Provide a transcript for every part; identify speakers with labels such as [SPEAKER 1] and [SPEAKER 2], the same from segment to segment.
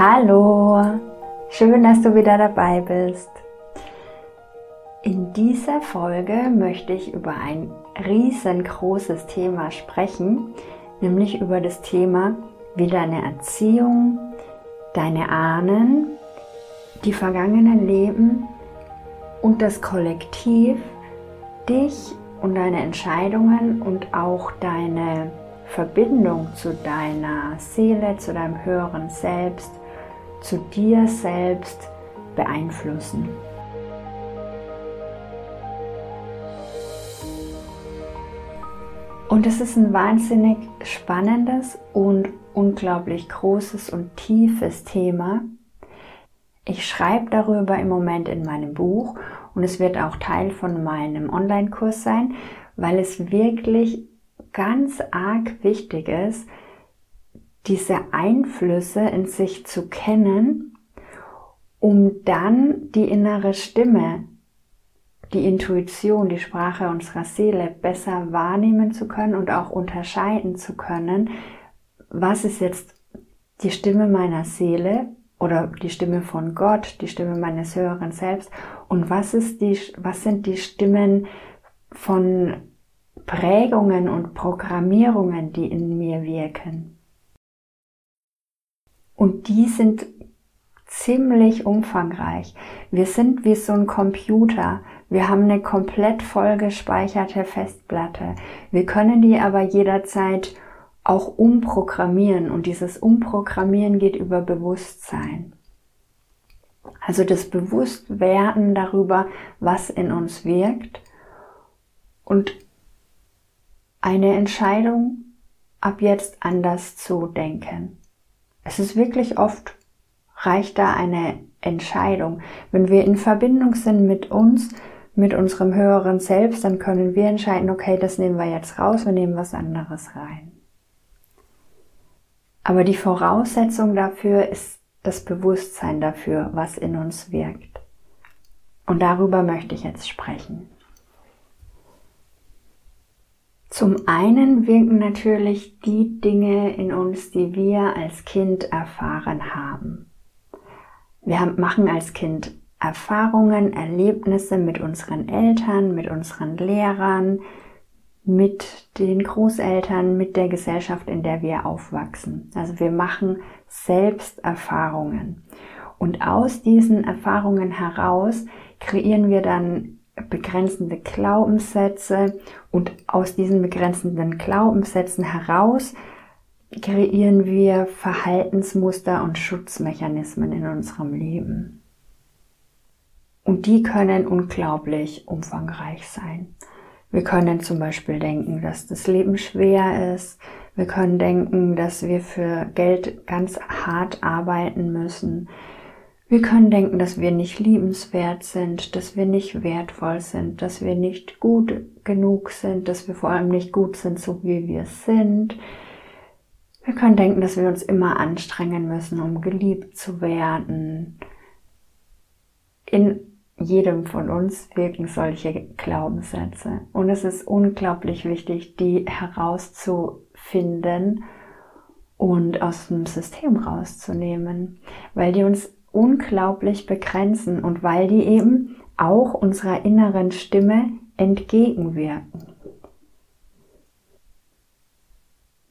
[SPEAKER 1] Hallo, schön, dass du wieder dabei bist. In dieser Folge möchte ich über ein riesengroßes Thema sprechen, nämlich über das Thema, wie deine Erziehung, deine Ahnen, die vergangenen Leben und das Kollektiv dich und deine Entscheidungen und auch deine Verbindung zu deiner Seele, zu deinem höheren Selbst, zu dir selbst beeinflussen. Und es ist ein wahnsinnig spannendes und unglaublich großes und tiefes Thema. Ich schreibe darüber im Moment in meinem Buch und es wird auch Teil von meinem Online-Kurs sein, weil es wirklich ganz arg wichtig ist, diese Einflüsse in sich zu kennen, um dann die innere Stimme, die Intuition, die Sprache unserer Seele besser wahrnehmen zu können und auch unterscheiden zu können, was ist jetzt die Stimme meiner Seele oder die Stimme von Gott, die Stimme meines höheren Selbst und was ist die, was sind die Stimmen von Prägungen und Programmierungen, die in mir wirken. Und die sind ziemlich umfangreich. Wir sind wie so ein Computer. Wir haben eine komplett vollgespeicherte Festplatte. Wir können die aber jederzeit auch umprogrammieren und dieses Umprogrammieren geht über Bewusstsein. Also das Bewusstwerden darüber, was in uns wirkt und eine Entscheidung, ab jetzt anders zu denken. Es ist wirklich oft, reicht da eine Entscheidung. Wenn wir in Verbindung sind mit uns, mit unserem höheren Selbst, dann können wir entscheiden, okay, das nehmen wir jetzt raus, wir nehmen was anderes rein. Aber die Voraussetzung dafür ist das Bewusstsein dafür, was in uns wirkt. Und darüber möchte ich jetzt sprechen. Zum einen wirken natürlich die Dinge in uns, die wir als Kind erfahren haben. Wir machen als Kind Erfahrungen, Erlebnisse mit unseren Eltern, mit unseren Lehrern, mit den Großeltern, mit der Gesellschaft, in der wir aufwachsen. Also wir machen selbst Erfahrungen. Und aus diesen Erfahrungen heraus kreieren wir dann begrenzende Glaubenssätze und aus diesen begrenzenden Glaubenssätzen heraus kreieren wir Verhaltensmuster und Schutzmechanismen in unserem Leben. Und die können unglaublich umfangreich sein. Wir können zum Beispiel denken, dass das Leben schwer ist. Wir können denken, dass wir für Geld ganz hart arbeiten müssen. Wir können denken, dass wir nicht liebenswert sind, dass wir nicht wertvoll sind, dass wir nicht gut genug sind, dass wir vor allem nicht gut sind, so wie wir sind. Wir können denken, dass wir uns immer anstrengen müssen, um geliebt zu werden. In jedem von uns wirken solche Glaubenssätze. Und es ist unglaublich wichtig, die herauszufinden und aus dem System rauszunehmen, weil die uns unglaublich begrenzen und weil die eben auch unserer inneren Stimme entgegenwirken.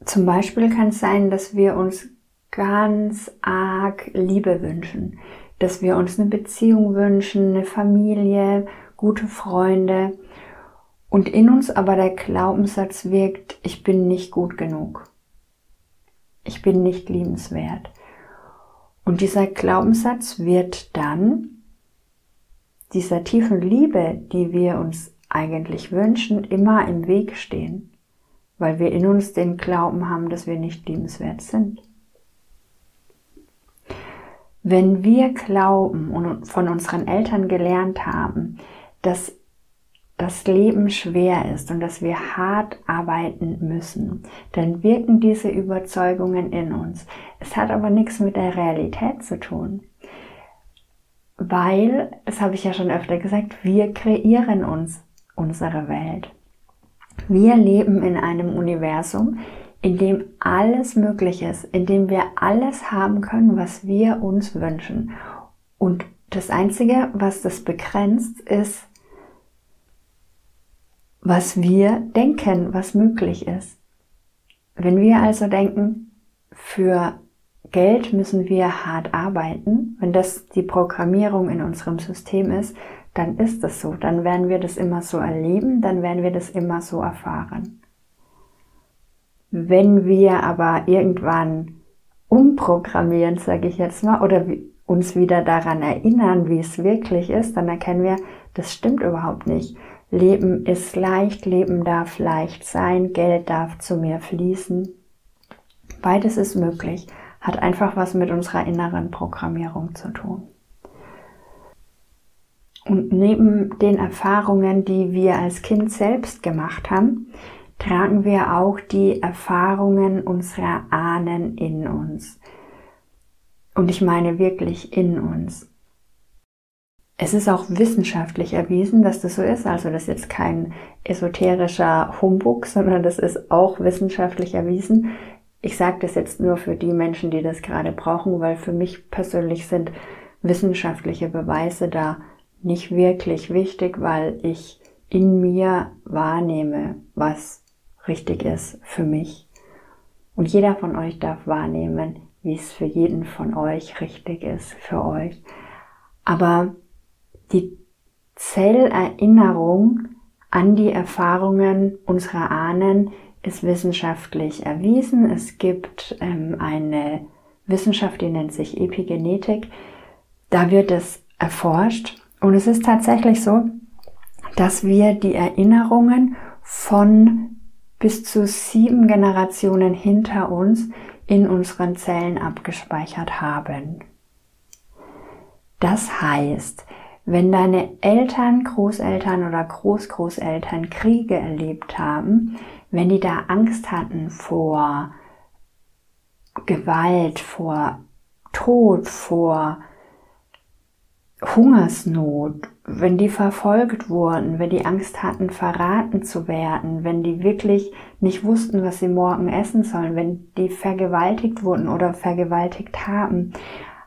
[SPEAKER 1] Zum Beispiel kann es sein, dass wir uns ganz arg Liebe wünschen, dass wir uns eine Beziehung wünschen, eine Familie, gute Freunde und in uns aber der Glaubenssatz wirkt, ich bin nicht gut genug. Ich bin nicht liebenswert. Und dieser Glaubenssatz wird dann dieser tiefen Liebe, die wir uns eigentlich wünschen, immer im Weg stehen, weil wir in uns den Glauben haben, dass wir nicht liebenswert sind. Wenn wir glauben und von unseren Eltern gelernt haben, dass das Leben schwer ist und dass wir hart arbeiten müssen, dann wirken diese Überzeugungen in uns. Es hat aber nichts mit der Realität zu tun. Weil, das habe ich ja schon öfter gesagt, wir kreieren uns unsere Welt. Wir leben in einem Universum, in dem alles möglich ist, in dem wir alles haben können, was wir uns wünschen. Und das Einzige, was das begrenzt, ist, was wir denken, was möglich ist. Wenn wir also denken, für Geld müssen wir hart arbeiten, wenn das die Programmierung in unserem System ist, dann ist es so, dann werden wir das immer so erleben, dann werden wir das immer so erfahren. Wenn wir aber irgendwann umprogrammieren, sage ich jetzt mal, oder uns wieder daran erinnern, wie es wirklich ist, dann erkennen wir, das stimmt überhaupt nicht. Leben ist leicht, Leben darf leicht sein, Geld darf zu mir fließen. Beides ist möglich, hat einfach was mit unserer inneren Programmierung zu tun. Und neben den Erfahrungen, die wir als Kind selbst gemacht haben, tragen wir auch die Erfahrungen unserer Ahnen in uns. Und ich meine wirklich in uns. Es ist auch wissenschaftlich erwiesen, dass das so ist. Also das ist jetzt kein esoterischer Humbug, sondern das ist auch wissenschaftlich erwiesen. Ich sage das jetzt nur für die Menschen, die das gerade brauchen, weil für mich persönlich sind wissenschaftliche Beweise da nicht wirklich wichtig, weil ich in mir wahrnehme, was richtig ist für mich. Und jeder von euch darf wahrnehmen, wie es für jeden von euch richtig ist für euch. Aber die Zellerinnerung an die Erfahrungen unserer Ahnen ist wissenschaftlich erwiesen. Es gibt ähm, eine Wissenschaft, die nennt sich Epigenetik. Da wird es erforscht und es ist tatsächlich so, dass wir die Erinnerungen von bis zu sieben Generationen hinter uns in unseren Zellen abgespeichert haben. Das heißt, wenn deine Eltern, Großeltern oder Großgroßeltern Kriege erlebt haben, wenn die da Angst hatten vor Gewalt, vor Tod, vor Hungersnot, wenn die verfolgt wurden, wenn die Angst hatten, verraten zu werden, wenn die wirklich nicht wussten, was sie morgen essen sollen, wenn die vergewaltigt wurden oder vergewaltigt haben.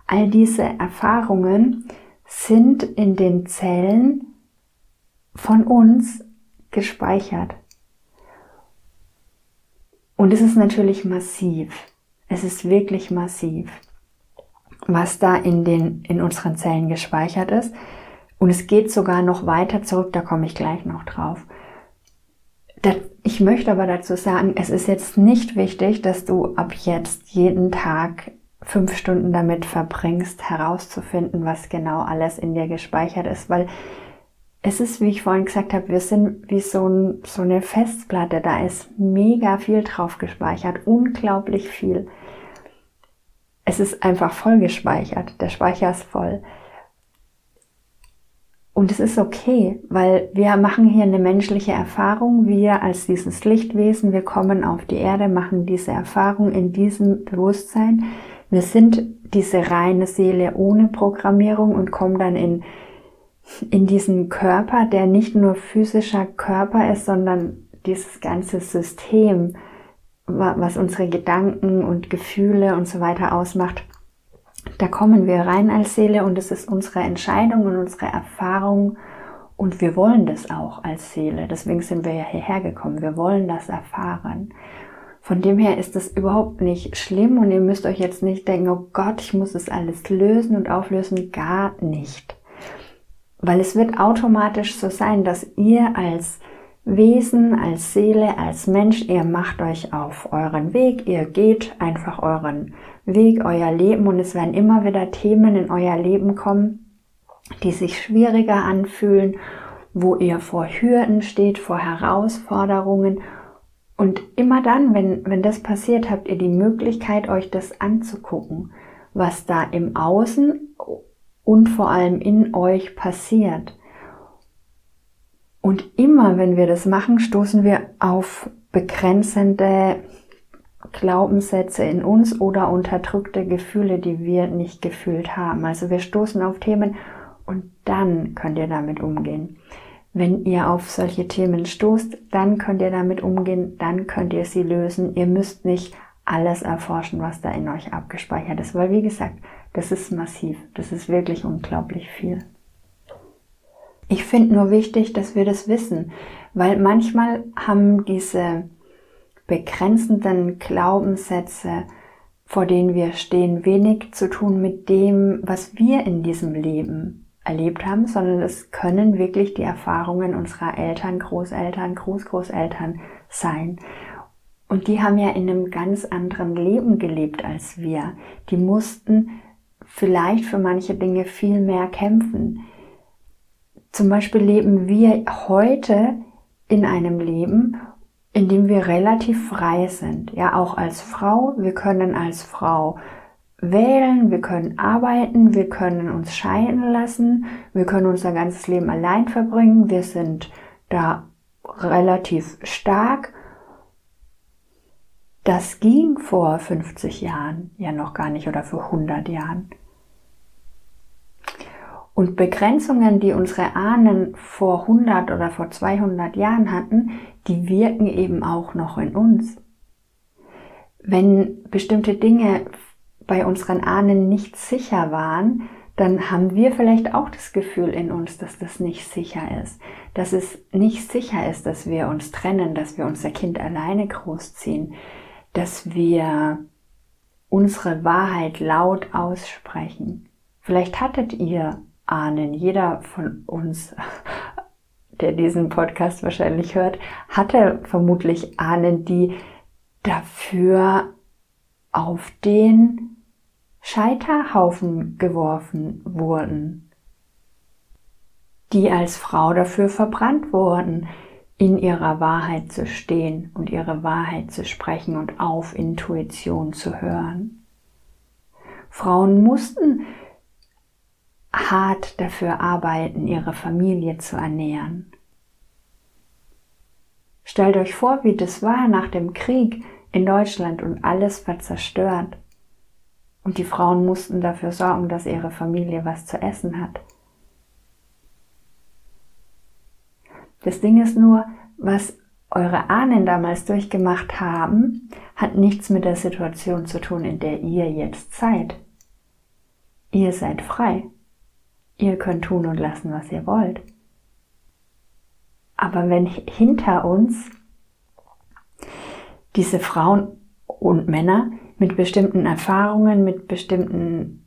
[SPEAKER 1] All diese Erfahrungen sind in den Zellen von uns gespeichert. Und es ist natürlich massiv. Es ist wirklich massiv, was da in den, in unseren Zellen gespeichert ist. Und es geht sogar noch weiter zurück, da komme ich gleich noch drauf. Ich möchte aber dazu sagen, es ist jetzt nicht wichtig, dass du ab jetzt jeden Tag fünf Stunden damit verbringst, herauszufinden, was genau alles in dir gespeichert ist, weil es ist, wie ich vorhin gesagt habe, wir sind wie so, ein, so eine Festplatte, da ist mega viel drauf gespeichert, unglaublich viel. Es ist einfach voll gespeichert, der Speicher ist voll. Und es ist okay, weil wir machen hier eine menschliche Erfahrung. Wir als dieses Lichtwesen, wir kommen auf die Erde, machen diese Erfahrung in diesem Bewusstsein. Wir sind diese reine Seele ohne Programmierung und kommen dann in, in diesen Körper, der nicht nur physischer Körper ist, sondern dieses ganze System, was unsere Gedanken und Gefühle und so weiter ausmacht. Da kommen wir rein als Seele und es ist unsere Entscheidung und unsere Erfahrung und wir wollen das auch als Seele. Deswegen sind wir ja hierher gekommen. Wir wollen das erfahren. Von dem her ist das überhaupt nicht schlimm und ihr müsst euch jetzt nicht denken, oh Gott, ich muss es alles lösen und auflösen. Gar nicht. Weil es wird automatisch so sein, dass ihr als Wesen, als Seele, als Mensch, ihr macht euch auf euren Weg, ihr geht einfach euren Weg, euer Leben und es werden immer wieder Themen in euer Leben kommen, die sich schwieriger anfühlen, wo ihr vor Hürden steht, vor Herausforderungen und immer dann, wenn, wenn das passiert, habt ihr die Möglichkeit, euch das anzugucken, was da im Außen und vor allem in euch passiert. Und immer, wenn wir das machen, stoßen wir auf begrenzende Glaubenssätze in uns oder unterdrückte Gefühle, die wir nicht gefühlt haben. Also wir stoßen auf Themen und dann könnt ihr damit umgehen. wenn ihr auf solche Themen stoßt, dann könnt ihr damit umgehen, dann könnt ihr sie lösen. Ihr müsst nicht alles erforschen, was da in euch abgespeichert ist, weil wie gesagt, das ist massiv, das ist wirklich unglaublich viel. Ich finde nur wichtig, dass wir das wissen, weil manchmal haben diese begrenzenden Glaubenssätze, vor denen wir stehen, wenig zu tun mit dem, was wir in diesem Leben erlebt haben, sondern es können wirklich die Erfahrungen unserer Eltern, Großeltern, Großgroßeltern sein. Und die haben ja in einem ganz anderen Leben gelebt als wir. Die mussten vielleicht für manche Dinge viel mehr kämpfen. Zum Beispiel leben wir heute in einem Leben, in dem wir relativ frei sind. Ja, auch als Frau. Wir können als Frau wählen, wir können arbeiten, wir können uns scheiden lassen, wir können unser ganzes Leben allein verbringen. Wir sind da relativ stark. Das ging vor 50 Jahren ja noch gar nicht oder vor 100 Jahren. Und Begrenzungen, die unsere Ahnen vor 100 oder vor 200 Jahren hatten, die wirken eben auch noch in uns. Wenn bestimmte Dinge bei unseren Ahnen nicht sicher waren, dann haben wir vielleicht auch das Gefühl in uns, dass das nicht sicher ist. Dass es nicht sicher ist, dass wir uns trennen, dass wir unser Kind alleine großziehen, dass wir unsere Wahrheit laut aussprechen. Vielleicht hattet ihr ahnen. Jeder von uns, der diesen Podcast wahrscheinlich hört, hatte vermutlich Ahnen, die dafür auf den Scheiterhaufen geworfen wurden, die als Frau dafür verbrannt wurden, in ihrer Wahrheit zu stehen und ihre Wahrheit zu sprechen und auf Intuition zu hören. Frauen mussten hart dafür arbeiten, ihre Familie zu ernähren. Stellt euch vor, wie das war nach dem Krieg in Deutschland und alles war zerstört. Und die Frauen mussten dafür sorgen, dass ihre Familie was zu essen hat. Das Ding ist nur, was eure Ahnen damals durchgemacht haben, hat nichts mit der Situation zu tun, in der ihr jetzt seid. Ihr seid frei. Ihr könnt tun und lassen, was ihr wollt. Aber wenn hinter uns diese Frauen und Männer mit bestimmten Erfahrungen, mit bestimmten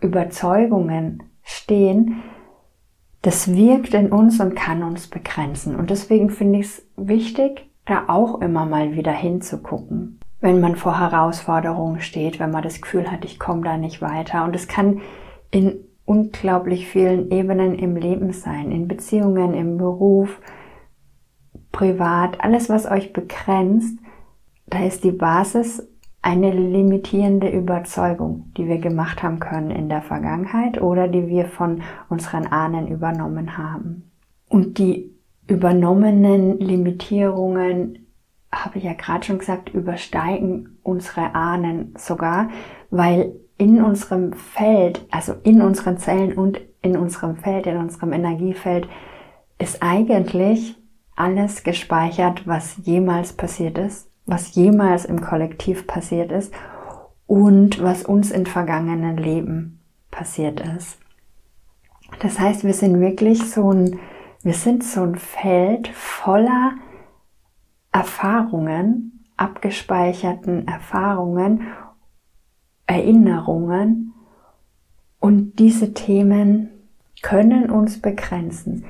[SPEAKER 1] Überzeugungen stehen, das wirkt in uns und kann uns begrenzen. Und deswegen finde ich es wichtig, da auch immer mal wieder hinzugucken, wenn man vor Herausforderungen steht, wenn man das Gefühl hat, ich komme da nicht weiter. Und es kann in unglaublich vielen Ebenen im Leben sein, in Beziehungen, im Beruf, privat, alles, was euch begrenzt, da ist die Basis eine limitierende Überzeugung, die wir gemacht haben können in der Vergangenheit oder die wir von unseren Ahnen übernommen haben. Und die übernommenen Limitierungen, habe ich ja gerade schon gesagt, übersteigen unsere Ahnen sogar, weil in unserem Feld, also in unseren Zellen und in unserem Feld, in unserem Energiefeld, ist eigentlich alles gespeichert, was jemals passiert ist, was jemals im Kollektiv passiert ist und was uns in vergangenen Leben passiert ist. Das heißt, wir sind wirklich so ein, wir sind so ein Feld voller Erfahrungen, abgespeicherten Erfahrungen Erinnerungen und diese Themen können uns begrenzen.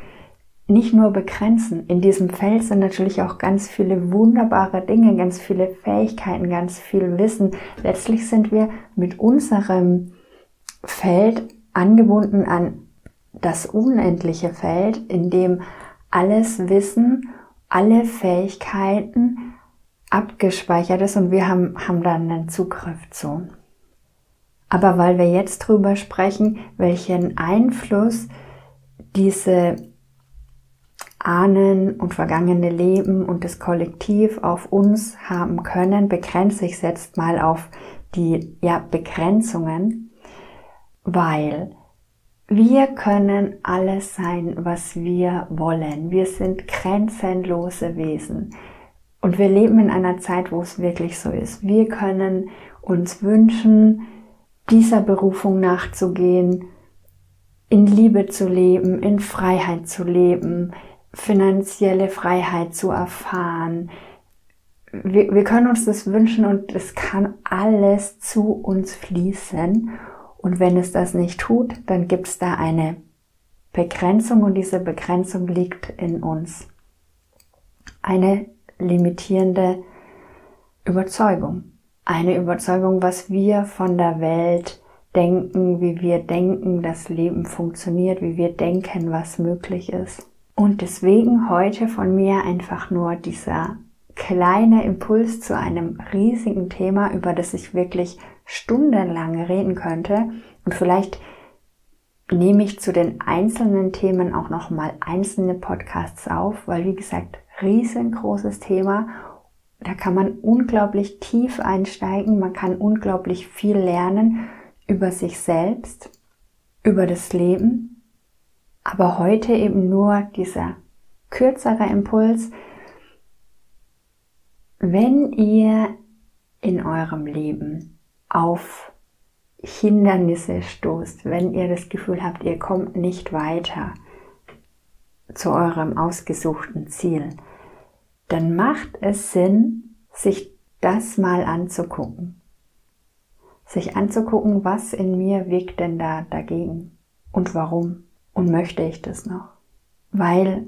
[SPEAKER 1] Nicht nur begrenzen, in diesem Feld sind natürlich auch ganz viele wunderbare Dinge, ganz viele Fähigkeiten, ganz viel Wissen. Letztlich sind wir mit unserem Feld angebunden an das unendliche Feld, in dem alles Wissen, alle Fähigkeiten abgespeichert ist und wir haben, haben dann einen Zugriff zu. Aber weil wir jetzt drüber sprechen, welchen Einfluss diese Ahnen und vergangene Leben und das Kollektiv auf uns haben können, begrenze ich jetzt mal auf die ja, Begrenzungen, weil Wir können alles sein, was wir wollen. Wir sind grenzenlose Wesen. Und wir leben in einer Zeit, wo es wirklich so ist. Wir können uns wünschen, dieser Berufung nachzugehen, in Liebe zu leben, in Freiheit zu leben, finanzielle Freiheit zu erfahren. Wir, wir können uns das wünschen und es kann alles zu uns fließen. Und wenn es das nicht tut, dann gibt es da eine Begrenzung und diese Begrenzung liegt in uns. Eine limitierende Überzeugung. Eine Überzeugung, was wir von der Welt denken, wie wir denken, das Leben funktioniert, wie wir denken, was möglich ist. Und deswegen heute von mir einfach nur dieser kleine Impuls zu einem riesigen Thema, über das ich wirklich stundenlang reden könnte. Und vielleicht nehme ich zu den einzelnen Themen auch noch mal einzelne Podcasts auf, weil wie gesagt, riesengroßes Thema. Da kann man unglaublich tief einsteigen, man kann unglaublich viel lernen über sich selbst, über das Leben. Aber heute eben nur dieser kürzere Impuls. Wenn ihr in eurem Leben auf Hindernisse stoßt, wenn ihr das Gefühl habt, ihr kommt nicht weiter zu eurem ausgesuchten Ziel, dann macht es Sinn, sich das mal anzugucken. Sich anzugucken, was in mir wirkt denn da dagegen und warum und möchte ich das noch. Weil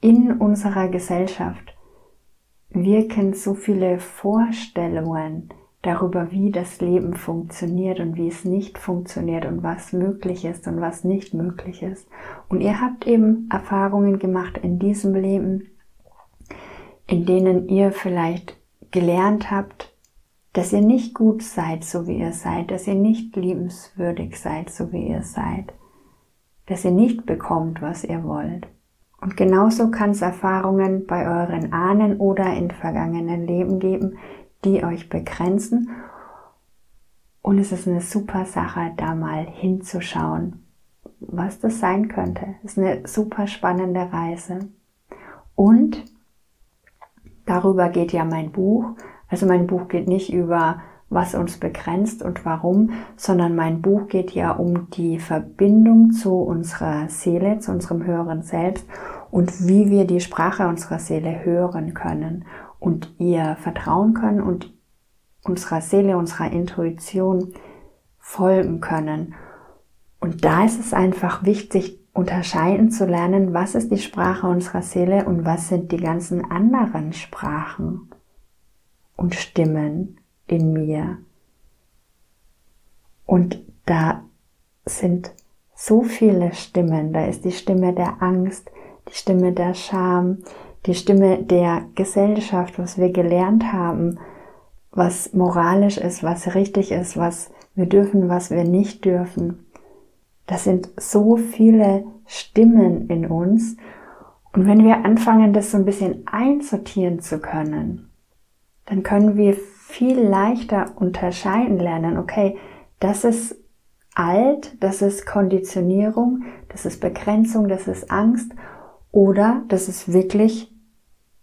[SPEAKER 1] in unserer Gesellschaft wirken so viele Vorstellungen darüber, wie das Leben funktioniert und wie es nicht funktioniert und was möglich ist und was nicht möglich ist. Und ihr habt eben Erfahrungen gemacht in diesem Leben, in denen ihr vielleicht gelernt habt, dass ihr nicht gut seid, so wie ihr seid, dass ihr nicht liebenswürdig seid, so wie ihr seid, dass ihr nicht bekommt, was ihr wollt. Und genauso kann es Erfahrungen bei euren Ahnen oder in vergangenen Leben geben, die euch begrenzen. Und es ist eine super Sache, da mal hinzuschauen, was das sein könnte. Es ist eine super spannende Reise. Und Darüber geht ja mein Buch. Also mein Buch geht nicht über, was uns begrenzt und warum, sondern mein Buch geht ja um die Verbindung zu unserer Seele, zu unserem höheren Selbst und wie wir die Sprache unserer Seele hören können und ihr vertrauen können und unserer Seele, unserer Intuition folgen können. Und da ist es einfach wichtig, unterscheiden zu lernen, was ist die Sprache unserer Seele und was sind die ganzen anderen Sprachen und Stimmen in mir. Und da sind so viele Stimmen. Da ist die Stimme der Angst, die Stimme der Scham, die Stimme der Gesellschaft, was wir gelernt haben, was moralisch ist, was richtig ist, was wir dürfen, was wir nicht dürfen. Das sind so viele Stimmen in uns. Und wenn wir anfangen, das so ein bisschen einsortieren zu können, dann können wir viel leichter unterscheiden lernen, okay, das ist alt, das ist Konditionierung, das ist Begrenzung, das ist Angst oder das ist wirklich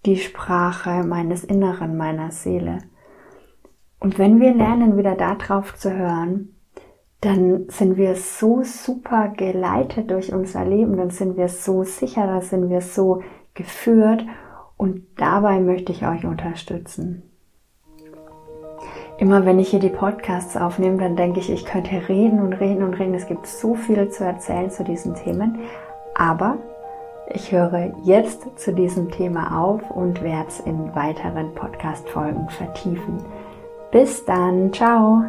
[SPEAKER 1] die Sprache meines Inneren, meiner Seele. Und wenn wir lernen, wieder darauf zu hören, dann sind wir so super geleitet durch unser Leben, dann sind wir so sicher, dann sind wir so geführt und dabei möchte ich euch unterstützen. Immer wenn ich hier die Podcasts aufnehme, dann denke ich, ich könnte reden und reden und reden. Es gibt so viel zu erzählen zu diesen Themen. Aber ich höre jetzt zu diesem Thema auf und werde es in weiteren Podcast-Folgen vertiefen. Bis dann, ciao!